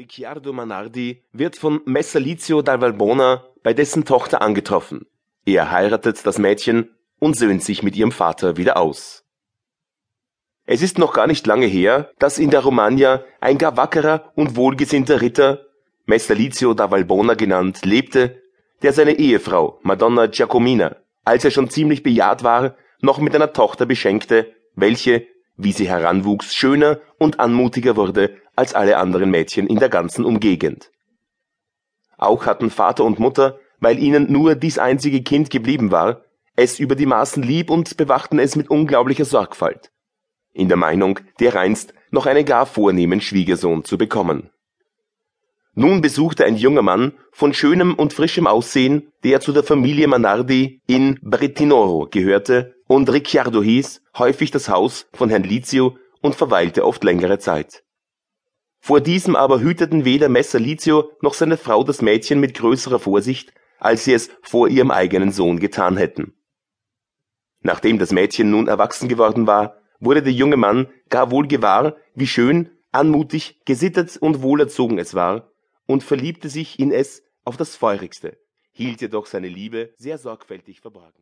Ricciardo Manardi wird von Messer Lizio dal Valbona bei dessen Tochter angetroffen. Er heiratet das Mädchen und söhnt sich mit ihrem Vater wieder aus. Es ist noch gar nicht lange her, dass in der Romagna ein gar wackerer und wohlgesinnter Ritter, Messer Lizio da Valbona genannt, lebte, der seine Ehefrau Madonna Giacomina, als er schon ziemlich bejahrt war, noch mit einer Tochter beschenkte, welche, wie sie heranwuchs, schöner und anmutiger wurde als alle anderen Mädchen in der ganzen Umgegend. Auch hatten Vater und Mutter, weil ihnen nur dies einzige Kind geblieben war, es über die Maßen lieb und bewachten es mit unglaublicher Sorgfalt, in der Meinung, dereinst noch einen gar vornehmen Schwiegersohn zu bekommen. Nun besuchte ein junger Mann von schönem und frischem Aussehen, der zu der Familie Manardi in Brettinoro gehörte und Ricciardo hieß, häufig das Haus von Herrn Lizio und verweilte oft längere Zeit. Vor diesem aber hüteten weder Messer Lizio noch seine Frau das Mädchen mit größerer Vorsicht, als sie es vor ihrem eigenen Sohn getan hätten. Nachdem das Mädchen nun erwachsen geworden war, wurde der junge Mann gar wohl gewahr, wie schön, anmutig, gesittet und wohlerzogen es war, und verliebte sich in es auf das feurigste, hielt jedoch seine Liebe sehr sorgfältig verborgen